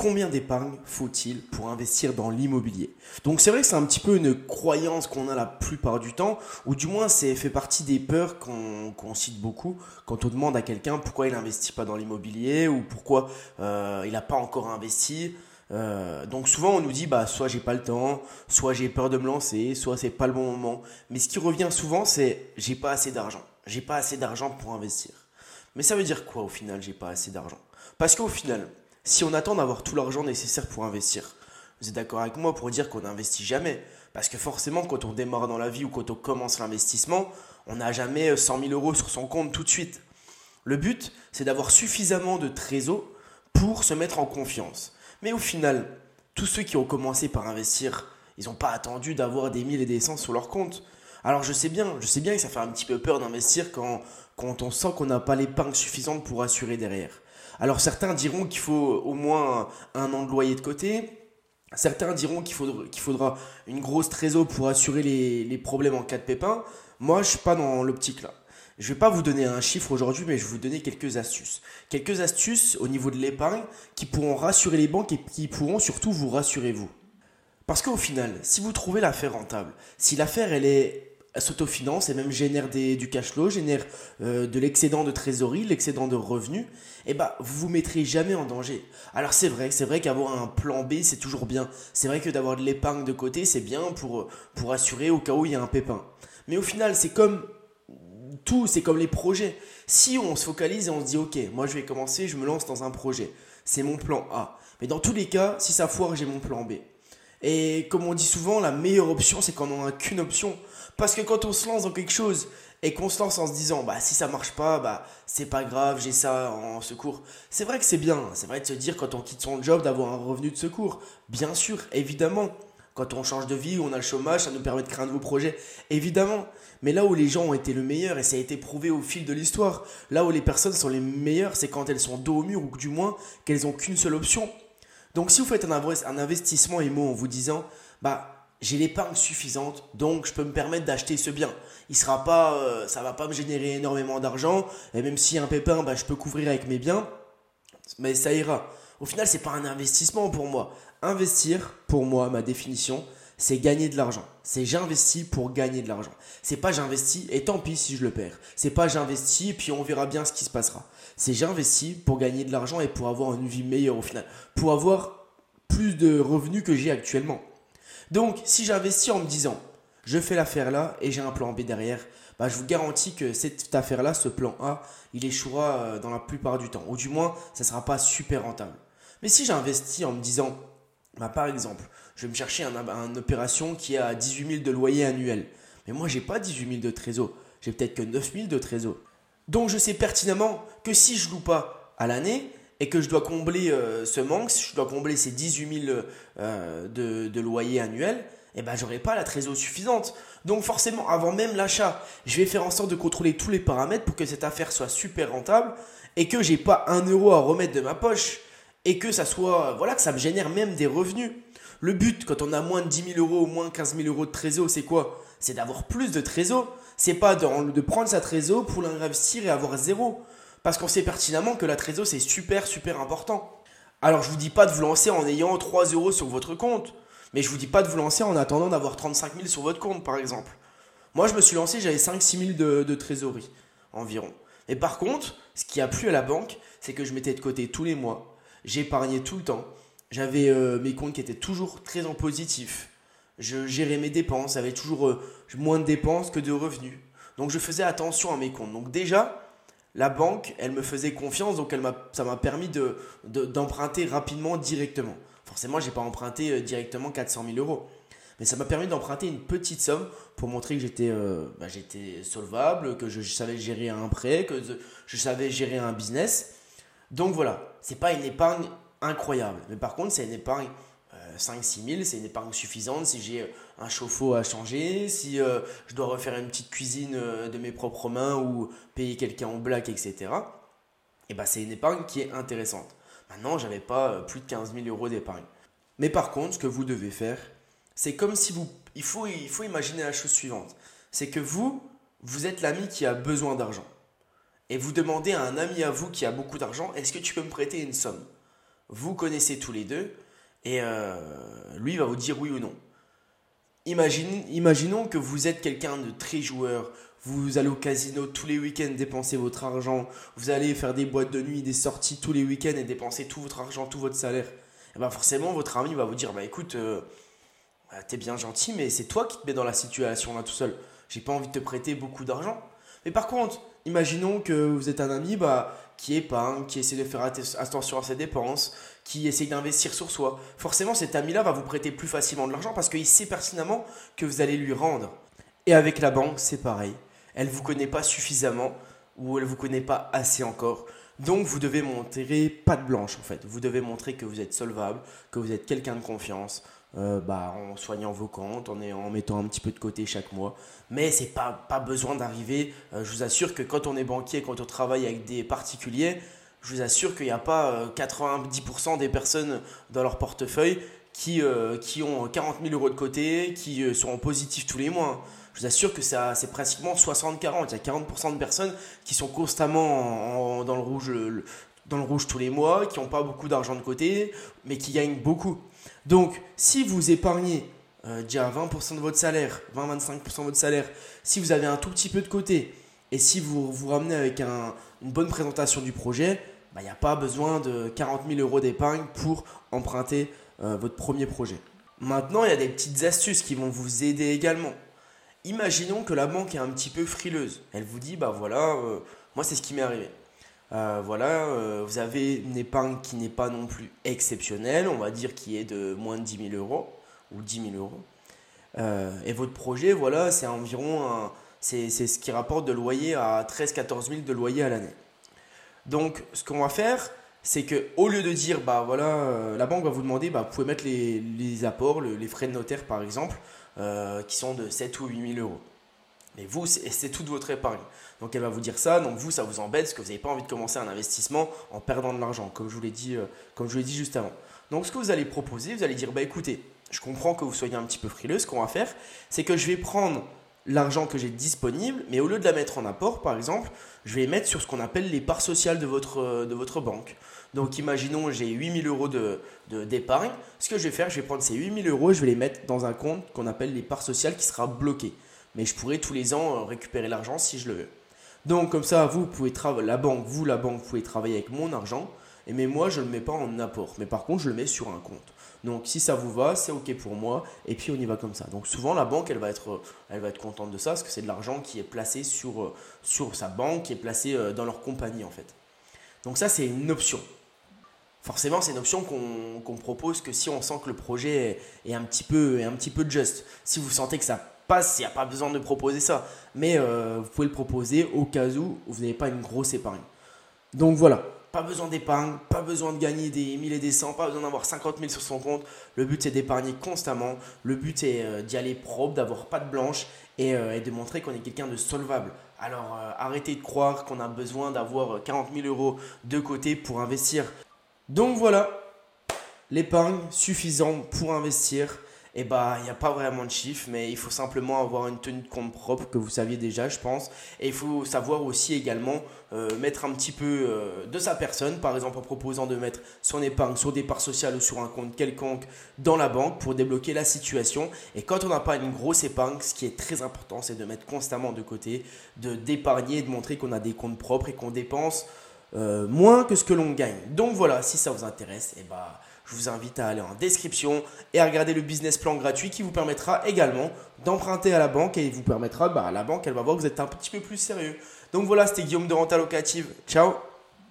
combien d'épargne faut-il pour investir dans l'immobilier? Donc c'est vrai que c'est un petit peu une croyance qu'on a la plupart du temps, ou du moins c'est fait partie des peurs qu'on cite beaucoup quand on demande à quelqu'un pourquoi il n'investit pas dans l'immobilier ou pourquoi euh, il n'a pas encore investi. Euh, donc souvent on nous dit bah soit j'ai pas le temps, soit j'ai peur de me lancer, soit c'est pas le bon moment. Mais ce qui revient souvent c'est j'ai pas assez d'argent. J'ai pas assez d'argent pour investir. Mais ça veut dire quoi au final j'ai pas assez d'argent? Parce qu'au final, si on attend d'avoir tout l'argent nécessaire pour investir, vous êtes d'accord avec moi pour dire qu'on n'investit jamais Parce que forcément, quand on démarre dans la vie ou quand on commence l'investissement, on n'a jamais 100 000 euros sur son compte tout de suite. Le but, c'est d'avoir suffisamment de trésor pour se mettre en confiance. Mais au final, tous ceux qui ont commencé par investir, ils n'ont pas attendu d'avoir des mille et des cents sur leur compte. Alors je sais bien, je sais bien que ça fait un petit peu peur d'investir quand, quand on sent qu'on n'a pas l'épargne suffisante pour assurer derrière. Alors certains diront qu'il faut au moins un an de loyer de côté, Certains diront qu'il faudra, une grosse trésor pour assurer les, problèmes en cas de pépin. Moi, je suis pas dans l'optique là. Je vais pas vous donner un chiffre aujourd'hui, mais je vais vous donner quelques astuces. Quelques astuces au niveau de l'épargne qui pourront rassurer les banques et qui pourront surtout vous rassurer vous. Parce qu'au final, si vous trouvez l'affaire rentable, si l'affaire elle est s'autofinance et même génère du cash flow, génère euh, de l'excédent de trésorerie, l'excédent de revenus, et eh bah ben, vous vous mettrez jamais en danger. Alors c'est vrai, c'est vrai qu'avoir un plan B c'est toujours bien. C'est vrai que d'avoir de l'épargne de côté c'est bien pour, pour assurer au cas où il y a un pépin. Mais au final c'est comme tout, c'est comme les projets. Si on se focalise et on se dit ok, moi je vais commencer, je me lance dans un projet, c'est mon plan A. Mais dans tous les cas, si ça foire, j'ai mon plan B. Et comme on dit souvent, la meilleure option, c'est quand on n'a qu'une option. Parce que quand on se lance dans quelque chose et qu'on se lance en se disant, bah si ça marche pas, bah c'est pas grave, j'ai ça en secours. C'est vrai que c'est bien, c'est vrai de se dire quand on quitte son job d'avoir un revenu de secours. Bien sûr, évidemment. Quand on change de vie, on a le chômage, ça nous permet de créer un nouveau projet, évidemment. Mais là où les gens ont été le meilleur, et ça a été prouvé au fil de l'histoire, là où les personnes sont les meilleures, c'est quand elles sont dos au mur, ou du moins qu'elles ont qu'une seule option. Donc si vous faites un investissement IMO en vous disant, bah j'ai l'épargne suffisante, donc je peux me permettre d'acheter ce bien. Il sera pas, euh, ça va pas me générer énormément d'argent, et même si un pépin, bah, je peux couvrir avec mes biens, mais ça ira. Au final, c'est pas un investissement pour moi. Investir, pour moi, ma définition, c'est gagner de l'argent. C'est j'investis pour gagner de l'argent. C'est pas j'investis et tant pis si je le perds. C'est pas j'investis puis on verra bien ce qui se passera. C'est j'investis pour gagner de l'argent et pour avoir une vie meilleure au final. Pour avoir plus de revenus que j'ai actuellement. Donc, si j'investis en me disant, je fais l'affaire là et j'ai un plan B derrière, bah, je vous garantis que cette affaire-là, ce plan A, il échouera euh, dans la plupart du temps. Ou du moins, ça ne sera pas super rentable. Mais si j'investis en me disant, bah, par exemple, je vais me chercher une opération qui a 18 000 de loyer annuel. Mais moi, j'ai pas 18 000 de trésor. J'ai peut-être que 9 000 de trésor. Donc, je sais pertinemment que si je loue pas à l'année, et que je dois combler euh, ce manque, si je dois combler ces 18 000 euh, de, loyer annuel, eh ben j'aurai pas la trésorerie suffisante. Donc forcément, avant même l'achat, je vais faire en sorte de contrôler tous les paramètres pour que cette affaire soit super rentable et que j'ai pas un euro à remettre de ma poche et que ça soit, voilà, que ça me génère même des revenus. Le but, quand on a moins de 10 000 euros ou moins de 15 000 euros de trésor, c'est quoi? C'est d'avoir plus de trésor. C'est pas de, prendre sa trésor pour l'investir et avoir zéro. Parce qu'on sait pertinemment que la trésor, c'est super, super important. Alors, je vous dis pas de vous lancer en ayant 3 euros sur votre compte. Mais je vous dis pas de vous lancer en attendant d'avoir 35 000 sur votre compte, par exemple. Moi, je me suis lancé, j'avais 5-6 000 de, de trésorerie, environ. Et par contre, ce qui a plu à la banque, c'est que je mettais de côté tous les mois. J'épargnais tout le temps. J'avais euh, mes comptes qui étaient toujours très en positif. Je gérais mes dépenses, j'avais toujours euh, moins de dépenses que de revenus. Donc je faisais attention à mes comptes. Donc déjà, la banque, elle me faisait confiance, donc elle ça m'a permis de, d'emprunter rapidement, directement. Forcément, je n'ai pas emprunté euh, directement 400 000 euros. Mais ça m'a permis d'emprunter une petite somme pour montrer que j'étais, euh, bah, solvable, que je, savais gérer un prêt, que je, savais gérer un business. Donc voilà, c'est pas une épargne incroyable. Mais par contre, c'est une épargne 5-6 000, c'est une épargne suffisante si j'ai euh, un chauffe-eau à changer, si euh, je dois refaire une petite cuisine euh, de mes propres mains ou payer quelqu'un en black, etc. Et ben c'est une épargne qui est intéressante. Maintenant, j'avais pas plus de 15 000 euros d'épargne. Mais par contre, ce que vous devez faire, c'est comme si vous. Il faut, il faut imaginer la chose suivante c'est que vous, vous êtes l'ami qui a besoin d'argent. Et vous demandez à un ami à vous qui a beaucoup d'argent est-ce que tu peux me prêter une somme? Vous connaissez tous les deux, et euh, lui va vous dire oui ou non. Imaginons que vous êtes quelqu'un de très joueur, vous allez au casino tous les week-ends dépenser votre argent, vous allez faire des boîtes de nuit, des sorties tous les week-ends et dépenser tout votre argent, tout votre salaire. Et ben forcément, votre ami va vous dire bah écoute, euh, bah, t'es bien gentil, mais c'est toi qui te mets dans la situation là tout seul. J'ai pas envie de te prêter beaucoup d'argent. Mais par contre, imaginons que vous êtes un ami bah, qui épargne, qui essaie de faire attention à ses dépenses, qui essaie d'investir sur soi. Forcément, cet ami-là va vous prêter plus facilement de l'argent parce qu'il sait pertinemment que vous allez lui rendre. Et avec la banque, c'est pareil. Elle ne vous connaît pas suffisamment ou elle ne vous connaît pas assez encore. Donc vous devez montrer patte blanche en fait. Vous devez montrer que vous êtes solvable, que vous êtes quelqu'un de confiance, euh, bah, en soignant vos comptes, en, en, mettant un petit peu de côté chaque mois. Mais c'est pas, pas besoin d'arriver. Euh, je vous assure que quand on est banquier, quand on travaille avec des particuliers, je vous assure qu'il n'y a pas 90% euh, des personnes dans leur portefeuille qui, qui ont 40 000 euros de côté, qui seront positifs tous les mois. Je vous assure que c'est pratiquement 60-40. Il y a 40% de personnes qui sont constamment dans, le rouge, dans le rouge tous les mois, qui n'ont pas beaucoup d'argent de côté, mais qui gagnent beaucoup. Donc, si vous épargnez euh, déjà 20% de votre salaire, 20-25% de votre salaire, si vous avez un tout petit peu de côté, et si vous vous ramenez avec une bonne présentation du projet, bah, il n'y a pas besoin de 40 000 euros d'épargne pour emprunter euh, votre premier projet. Maintenant, il y a des petites astuces qui vont vous aider également. Imaginons que la banque est un petit peu frileuse. Elle vous dit, bah voilà, euh, moi c'est ce qui m'est arrivé. Euh, voilà, euh, vous avez une épargne qui n'est pas non plus exceptionnelle, on va dire qui est de moins de 10 000 euros ou 10 000 euros. Euh, et votre projet, voilà, c'est environ c'est ce qui rapporte de loyer à 13-14 000 de loyer à l'année. Donc, ce qu'on va faire, c'est que au lieu de dire, bah voilà, la banque va vous demander, bah, vous pouvez mettre les, apports, les frais de notaire par exemple, qui sont de 7 ou 8 000 euros. Mais vous, c'est toute votre épargne. Donc elle va vous dire ça, donc vous, ça vous embête parce que vous n'avez pas envie de commencer un investissement en perdant de l'argent, comme je vous l'ai dit, euh, dit juste avant. Donc ce que vous allez proposer, vous allez dire, bah écoutez, je comprends que vous soyez un petit peu frileux, ce qu'on va faire, c'est que je vais prendre l'argent que j'ai disponible, mais au lieu de la mettre en apport, par exemple, je vais mettre sur ce qu'on appelle les parts sociales de votre, euh, de votre banque. Donc imaginons j'ai 8000 euros d'épargne. De, ce que je vais faire, je vais prendre ces 8000 euros je vais les mettre dans un compte qu'on appelle les parts sociales qui sera bloqué mais je pourrais tous les ans euh, récupérer l'argent si je le veux. Donc comme ça, vous pouvez la banque, vous la banque, pouvez travailler avec mon argent, et mais moi je ne le mets pas en apport, mais par contre je le mets sur un compte. Donc si ça vous va, c'est ok pour moi, et puis on y va comme ça. Donc souvent la banque, elle va être, elle va être contente de ça, parce que c'est de l'argent qui est placé sur, euh, sur sa banque, qui est placé euh, dans leur compagnie en fait. Donc ça c'est une option. Forcément, c'est une option qu'on propose que si on sent que le projet est, un petit peu, est un petit peu juste. Si vous sentez que ça il n'y a pas besoin de proposer ça. Mais euh, vous pouvez le proposer au cas où vous n'avez pas une grosse épargne. Donc voilà, pas besoin d'épargne, pas besoin de gagner des 1000 et des 100, pas besoin d'avoir 50 000 sur son compte. Le but c'est d'épargner constamment. Le but est euh, d'y aller propre, d'avoir pas de blanche euh, et, de montrer qu'on est quelqu'un de solvable. Alors arrêtez de croire qu'on a besoin d'avoir 40 000 euros de côté pour investir. Donc voilà, l'épargne suffisante pour investir et eh bah il n'y a pas vraiment de chiffres, mais il faut simplement avoir une tenue de compte propre que vous saviez déjà, je pense. Et il faut savoir aussi également euh, mettre un petit peu euh, de sa personne, par exemple en proposant de mettre son épargne sur des parts sociales ou sur un compte quelconque dans la banque pour débloquer la situation. Et quand on n'a pas une grosse épargne, ce qui est très important, c'est de mettre constamment de côté, de d'épargner, de montrer qu'on a des comptes propres et qu'on dépense euh, moins que ce que l'on gagne. Donc voilà, si ça vous intéresse, et eh bah je vous invite à aller en description et à regarder le business plan gratuit qui vous permettra également d'emprunter à la banque et vous permettra, bah, la banque, elle va voir que vous êtes un petit peu plus sérieux. Donc voilà, c'était Guillaume de Renta Locative. Ciao